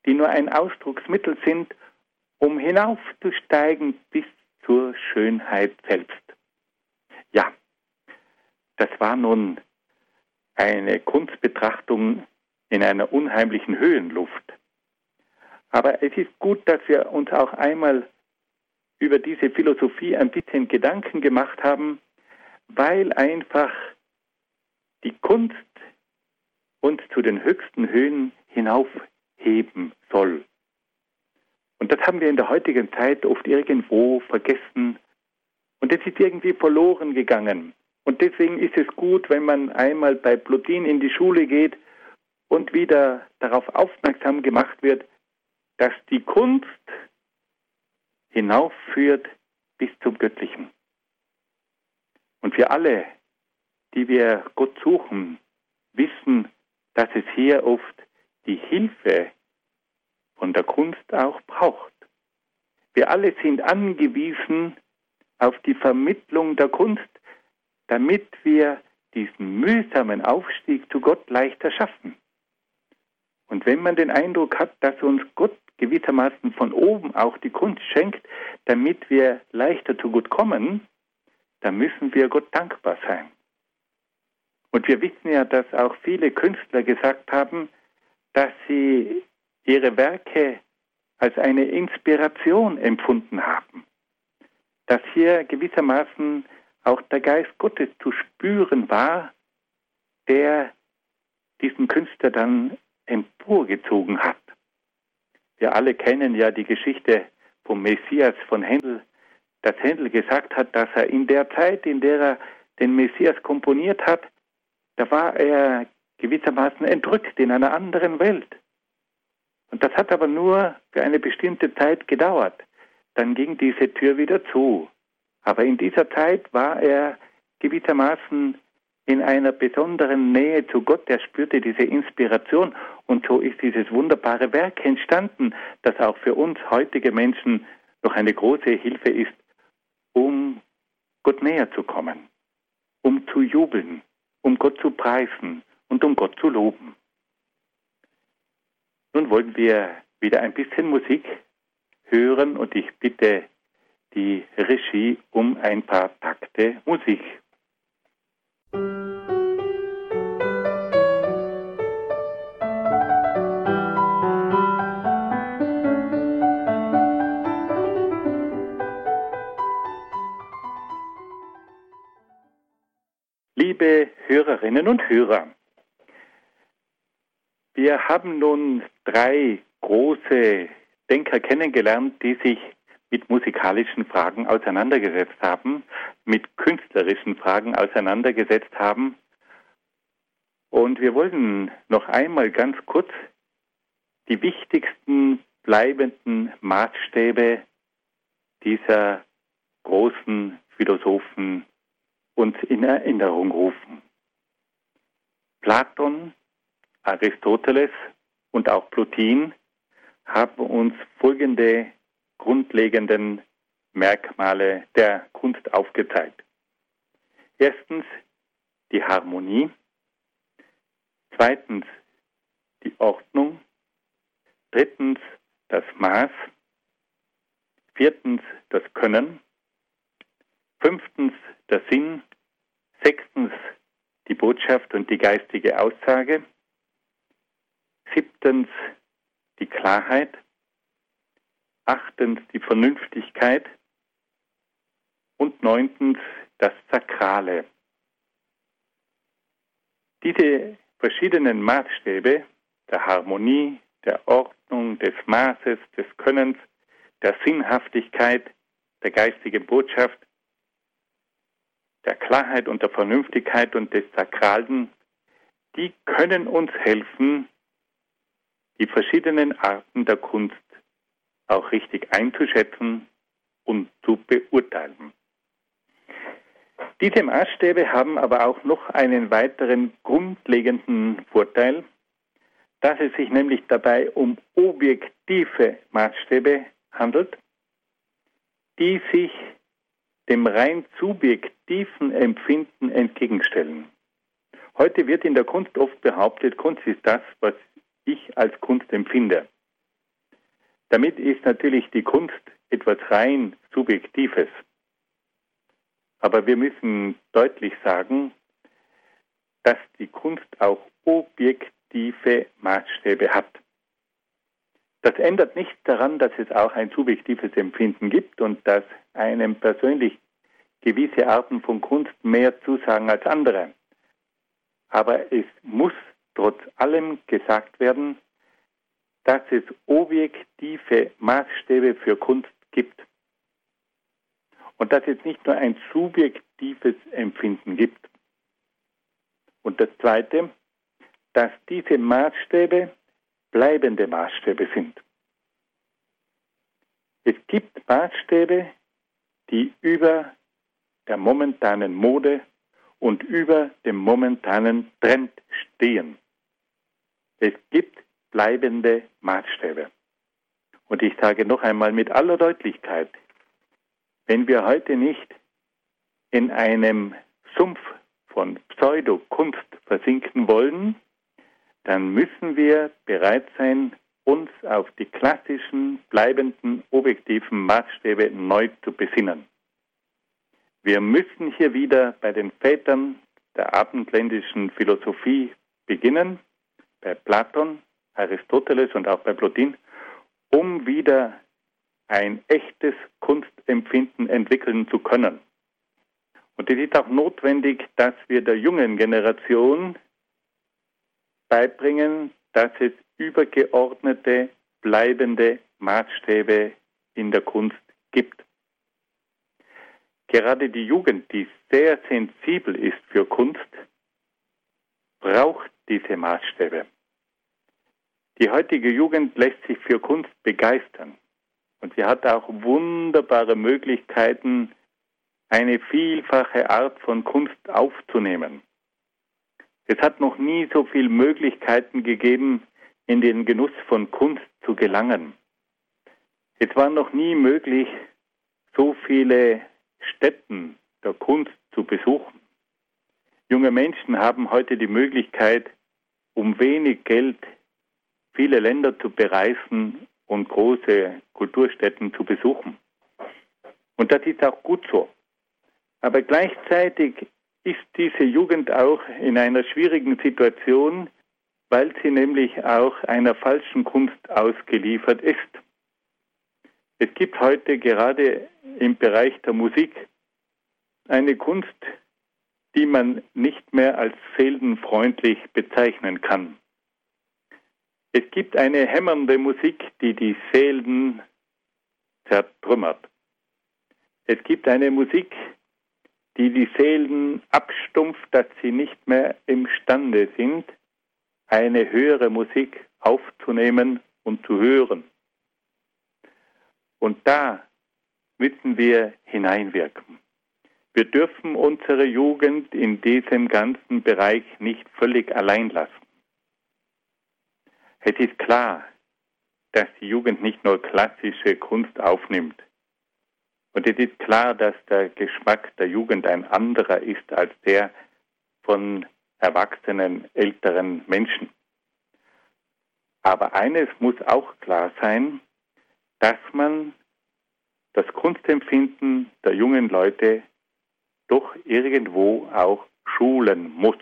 die nur ein Ausdrucksmittel sind, um hinaufzusteigen bis zur Schönheit selbst. Ja, das war nun eine Kunstbetrachtung in einer unheimlichen Höhenluft. Aber es ist gut, dass wir uns auch einmal über diese Philosophie ein bisschen Gedanken gemacht haben, weil einfach die Kunst uns zu den höchsten Höhen hinaufheben soll. Und das haben wir in der heutigen Zeit oft irgendwo vergessen und es ist irgendwie verloren gegangen. Und deswegen ist es gut, wenn man einmal bei Plotin in die Schule geht und wieder darauf aufmerksam gemacht wird, dass die Kunst hinaufführt bis zum Göttlichen. Und wir alle, die wir Gott suchen, wissen, dass es hier oft die Hilfe von der Kunst auch braucht. Wir alle sind angewiesen auf die Vermittlung der Kunst, damit wir diesen mühsamen Aufstieg zu Gott leichter schaffen. Und wenn man den Eindruck hat, dass uns Gott gewissermaßen von oben auch die Kunst schenkt, damit wir leichter zu Gott kommen, dann müssen wir Gott dankbar sein. Und wir wissen ja, dass auch viele Künstler gesagt haben, dass sie ihre Werke als eine Inspiration empfunden haben. Dass hier gewissermaßen auch der Geist Gottes zu spüren war, der diesen Künstler dann emporgezogen hat. Wir alle kennen ja die Geschichte vom Messias von Händel, dass Händel gesagt hat, dass er in der Zeit, in der er den Messias komponiert hat, da war er gewissermaßen entrückt in einer anderen Welt. Und das hat aber nur für eine bestimmte Zeit gedauert. Dann ging diese Tür wieder zu. Aber in dieser Zeit war er gewissermaßen in einer besonderen Nähe zu Gott. Er spürte diese Inspiration und so ist dieses wunderbare Werk entstanden, das auch für uns heutige Menschen noch eine große Hilfe ist, um Gott näher zu kommen, um zu jubeln, um Gott zu preisen und um Gott zu loben. Nun wollen wir wieder ein bisschen Musik hören und ich bitte die Regie um ein paar Takte Musik. Liebe Hörerinnen und Hörer, wir haben nun drei große Denker kennengelernt, die sich mit musikalischen Fragen auseinandergesetzt haben, mit künstlerischen Fragen auseinandergesetzt haben. Und wir wollen noch einmal ganz kurz die wichtigsten bleibenden Maßstäbe dieser großen Philosophen uns in Erinnerung rufen. Platon, Aristoteles und auch Plotin haben uns folgende grundlegenden Merkmale der Kunst aufgezeigt. Erstens die Harmonie, zweitens die Ordnung, drittens das Maß, viertens das Können, fünftens der Sinn, sechstens die Botschaft und die geistige Aussage, siebtens die Klarheit, achtens die Vernünftigkeit und neuntens das Sakrale. Diese verschiedenen Maßstäbe der Harmonie, der Ordnung, des Maßes, des Könnens, der Sinnhaftigkeit, der geistigen Botschaft, der Klarheit und der Vernünftigkeit und des Sakralen, die können uns helfen, die verschiedenen Arten der Kunst auch richtig einzuschätzen und zu beurteilen. Diese Maßstäbe haben aber auch noch einen weiteren grundlegenden Vorteil, dass es sich nämlich dabei um objektive Maßstäbe handelt, die sich dem rein subjektiven Empfinden entgegenstellen. Heute wird in der Kunst oft behauptet, Kunst ist das, was ich als Kunst empfinde. Damit ist natürlich die Kunst etwas rein Subjektives. Aber wir müssen deutlich sagen, dass die Kunst auch objektive Maßstäbe hat. Das ändert nichts daran, dass es auch ein subjektives Empfinden gibt und dass einem persönlich gewisse Arten von Kunst mehr zusagen als andere. Aber es muss trotz allem gesagt werden, dass es objektive Maßstäbe für Kunst gibt. Und dass es nicht nur ein subjektives Empfinden gibt. Und das Zweite, dass diese Maßstäbe bleibende Maßstäbe sind. Es gibt Maßstäbe, die über der momentanen Mode und über dem momentanen Trend stehen. Es gibt bleibende Maßstäbe. Und ich sage noch einmal mit aller Deutlichkeit, Wenn wir heute nicht in einem Sumpf von Pseudokunst versinken wollen, dann müssen wir bereit sein, uns auf die klassischen, bleibenden, objektiven Maßstäbe neu zu besinnen. Wir müssen hier wieder bei den Vätern der abendländischen Philosophie beginnen, bei Platon, Aristoteles und auch bei Plotin, um wieder ein echtes Kunstempfinden entwickeln zu können. Und es ist auch notwendig, dass wir der jungen Generation beibringen, dass es übergeordnete, bleibende Maßstäbe in der Kunst gibt. Gerade die Jugend, die sehr sensibel ist für Kunst, braucht diese Maßstäbe. Die heutige Jugend lässt sich für Kunst begeistern und sie hat auch wunderbare Möglichkeiten, eine vielfache Art von Kunst aufzunehmen. Es hat noch nie so viele Möglichkeiten gegeben, in den Genuss von Kunst zu gelangen. Es war noch nie möglich, so viele Stätten der Kunst zu besuchen. Junge Menschen haben heute die Möglichkeit, um wenig Geld viele Länder zu bereisen und große Kulturstätten zu besuchen. Und das ist auch gut so. Aber gleichzeitig ist diese Jugend auch in einer schwierigen Situation, weil sie nämlich auch einer falschen Kunst ausgeliefert ist. Es gibt heute gerade im Bereich der Musik eine Kunst, die man nicht mehr als seelenfreundlich bezeichnen kann. Es gibt eine hämmernde Musik, die die Seelen zertrümmert. Es gibt eine Musik, die die Seelen abstumpft, dass sie nicht mehr imstande sind, eine höhere Musik aufzunehmen und zu hören. Und da müssen wir hineinwirken. Wir dürfen unsere Jugend in diesem ganzen Bereich nicht völlig allein lassen. Es ist klar, dass die Jugend nicht nur klassische Kunst aufnimmt, und es ist klar, dass der Geschmack der Jugend ein anderer ist als der von erwachsenen, älteren Menschen. Aber eines muss auch klar sein, dass man das Kunstempfinden der jungen Leute doch irgendwo auch schulen muss.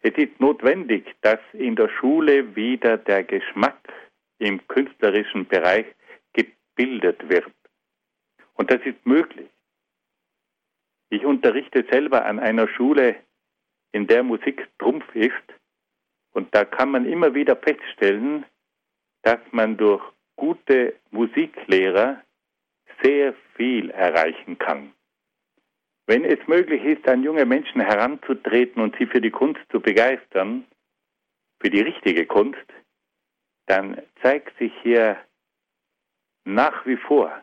Es ist notwendig, dass in der Schule wieder der Geschmack im künstlerischen Bereich gebildet wird. Und das ist möglich. Ich unterrichte selber an einer Schule, in der Musik Trumpf ist. Und da kann man immer wieder feststellen, dass man durch gute Musiklehrer sehr viel erreichen kann. Wenn es möglich ist, an junge Menschen heranzutreten und sie für die Kunst zu begeistern, für die richtige Kunst, dann zeigt sich hier nach wie vor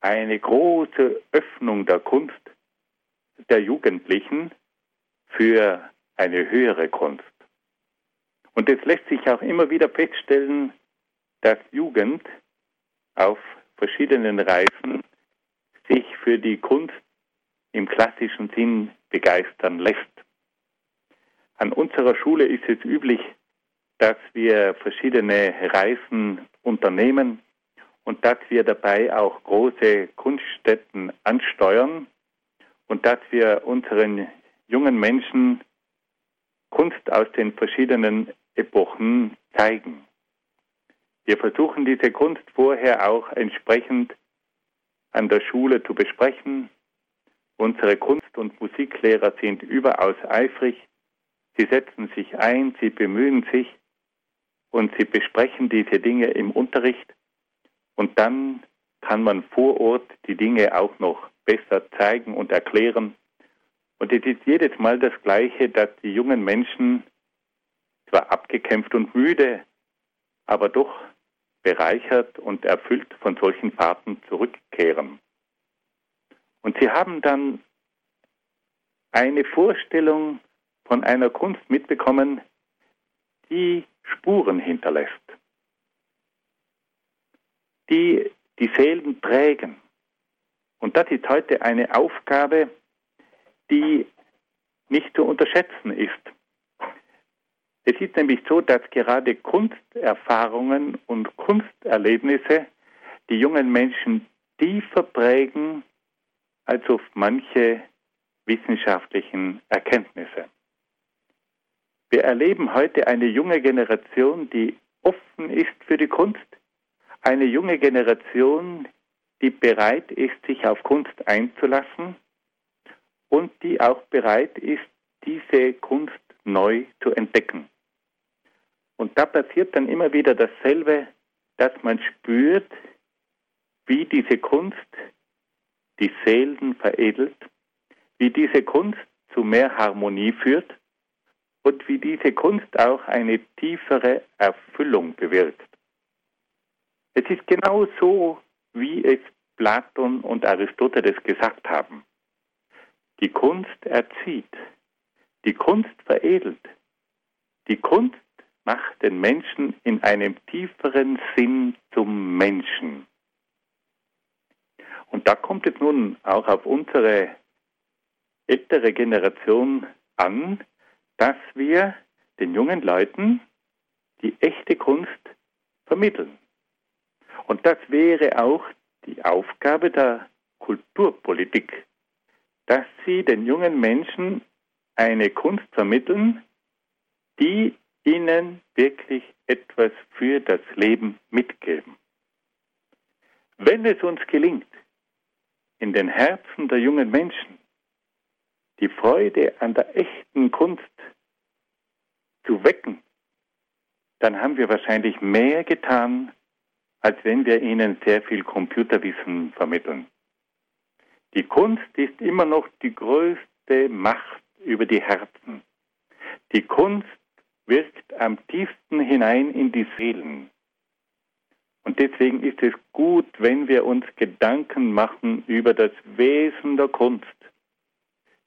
eine große Öffnung der Kunst der Jugendlichen für eine höhere Kunst. Und es lässt sich auch immer wieder feststellen, dass Jugend auf verschiedenen Reisen sich für die Kunst im klassischen Sinn begeistern lässt. An unserer Schule ist es üblich, dass wir verschiedene Reisen unternehmen und dass wir dabei auch große Kunststätten ansteuern und dass wir unseren jungen Menschen Kunst aus den verschiedenen Epochen zeigen. Wir versuchen diese Kunst vorher auch entsprechend an der Schule zu besprechen. Unsere Kunst- und Musiklehrer sind überaus eifrig. Sie setzen sich ein, sie bemühen sich und sie besprechen diese Dinge im Unterricht und dann kann man vor Ort die Dinge auch noch besser zeigen und erklären. Und es ist jedes Mal das Gleiche, dass die jungen Menschen zwar abgekämpft und müde, aber doch bereichert und erfüllt von solchen Fahrten zurückkehren. Und sie haben dann eine Vorstellung von einer Kunst mitbekommen, die Spuren hinterlässt die die Seelen prägen. Und das ist heute eine Aufgabe, die nicht zu unterschätzen ist. Es ist nämlich so, dass gerade Kunsterfahrungen und Kunsterlebnisse die jungen Menschen tiefer prägen als auf manche wissenschaftlichen Erkenntnisse. Wir erleben heute eine junge Generation, die offen ist für die Kunst, eine junge Generation, die bereit ist, sich auf Kunst einzulassen und die auch bereit ist, diese Kunst neu zu entdecken. Und da passiert dann immer wieder dasselbe, dass man spürt, wie diese Kunst die Seelen veredelt, wie diese Kunst zu mehr Harmonie führt und wie diese Kunst auch eine tiefere Erfüllung bewirkt. Es ist genau so, wie es Platon und Aristoteles gesagt haben. Die Kunst erzieht, die Kunst veredelt, die Kunst macht den Menschen in einem tieferen Sinn zum Menschen. Und da kommt es nun auch auf unsere ältere Generation an, dass wir den jungen Leuten die echte Kunst vermitteln. Und das wäre auch die Aufgabe der Kulturpolitik, dass sie den jungen Menschen eine Kunst vermitteln, die ihnen wirklich etwas für das Leben mitgeben. Wenn es uns gelingt, in den Herzen der jungen Menschen die Freude an der echten Kunst zu wecken, dann haben wir wahrscheinlich mehr getan, als wenn wir ihnen sehr viel Computerwissen vermitteln. Die Kunst ist immer noch die größte Macht über die Herzen. Die Kunst wirkt am tiefsten hinein in die Seelen. Und deswegen ist es gut, wenn wir uns Gedanken machen über das Wesen der Kunst,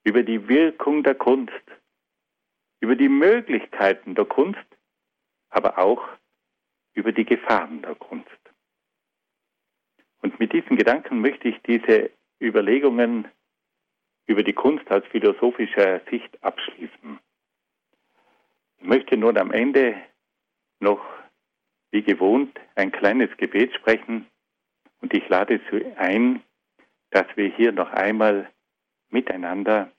über die Wirkung der Kunst, über die Möglichkeiten der Kunst, aber auch über die Gefahren der Kunst. Und mit diesen Gedanken möchte ich diese Überlegungen über die Kunst aus philosophischer Sicht abschließen. Ich möchte nun am Ende noch wie gewohnt ein kleines Gebet sprechen und ich lade Sie ein, dass wir hier noch einmal miteinander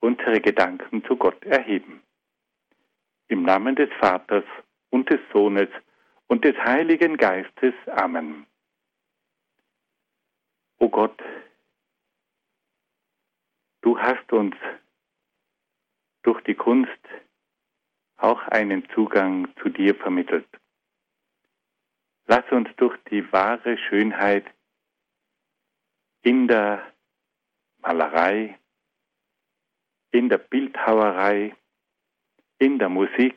unsere Gedanken zu Gott erheben. Im Namen des Vaters und des Sohnes und des Heiligen Geistes. Amen. O Gott, du hast uns durch die Kunst auch einen Zugang zu dir vermittelt. Lass uns durch die wahre Schönheit in der Malerei, in der Bildhauerei, in der Musik,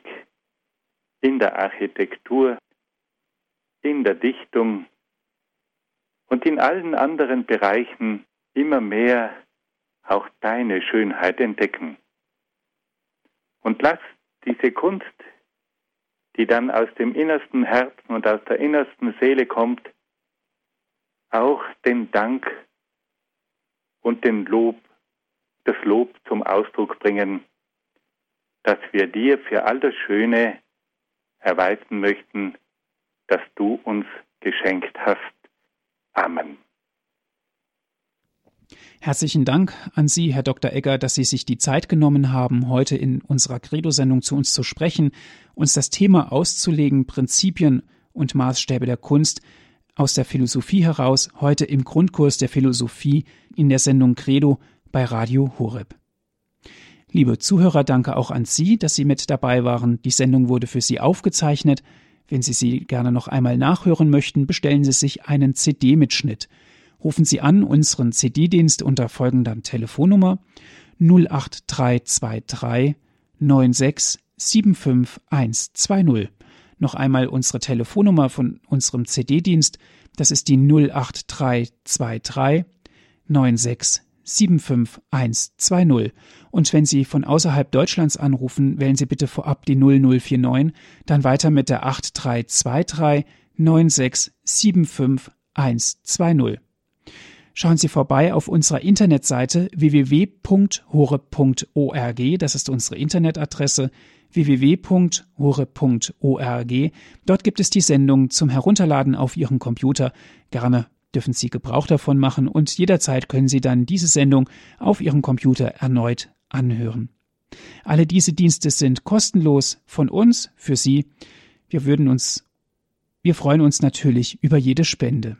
in der Architektur, in der Dichtung und in allen anderen Bereichen immer mehr auch deine Schönheit entdecken. Und lass diese Kunst, die dann aus dem innersten Herzen und aus der innersten Seele kommt, auch den Dank und den Lob, das Lob zum Ausdruck bringen, dass wir dir für all das Schöne erweisen möchten, das du uns geschenkt hast. Amen. Herzlichen Dank an Sie, Herr Dr. Egger, dass Sie sich die Zeit genommen haben, heute in unserer Credo-Sendung zu uns zu sprechen, uns das Thema auszulegen, Prinzipien und Maßstäbe der Kunst aus der Philosophie heraus, heute im Grundkurs der Philosophie in der Sendung Credo bei Radio Horeb. Liebe Zuhörer, danke auch an Sie, dass Sie mit dabei waren. Die Sendung wurde für Sie aufgezeichnet. Wenn Sie sie gerne noch einmal nachhören möchten, bestellen Sie sich einen CD-Mitschnitt rufen Sie an unseren CD-Dienst unter folgender Telefonnummer 08323 96 75120. Noch einmal unsere Telefonnummer von unserem CD-Dienst, das ist die 08323 96 75120. Und wenn Sie von außerhalb Deutschlands anrufen, wählen Sie bitte vorab die 0049, dann weiter mit der 8323 96 75120. 120. Schauen Sie vorbei auf unserer Internetseite www.hore.org, das ist unsere Internetadresse www.hore.org. Dort gibt es die Sendung zum Herunterladen auf Ihren Computer. Gerne dürfen Sie Gebrauch davon machen und jederzeit können Sie dann diese Sendung auf Ihrem Computer erneut anhören. Alle diese Dienste sind kostenlos von uns für Sie. Wir würden uns, wir freuen uns natürlich über jede Spende.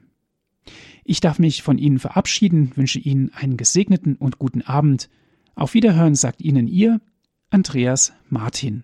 Ich darf mich von Ihnen verabschieden, wünsche Ihnen einen gesegneten und guten Abend. Auf Wiederhören sagt Ihnen Ihr Andreas Martin.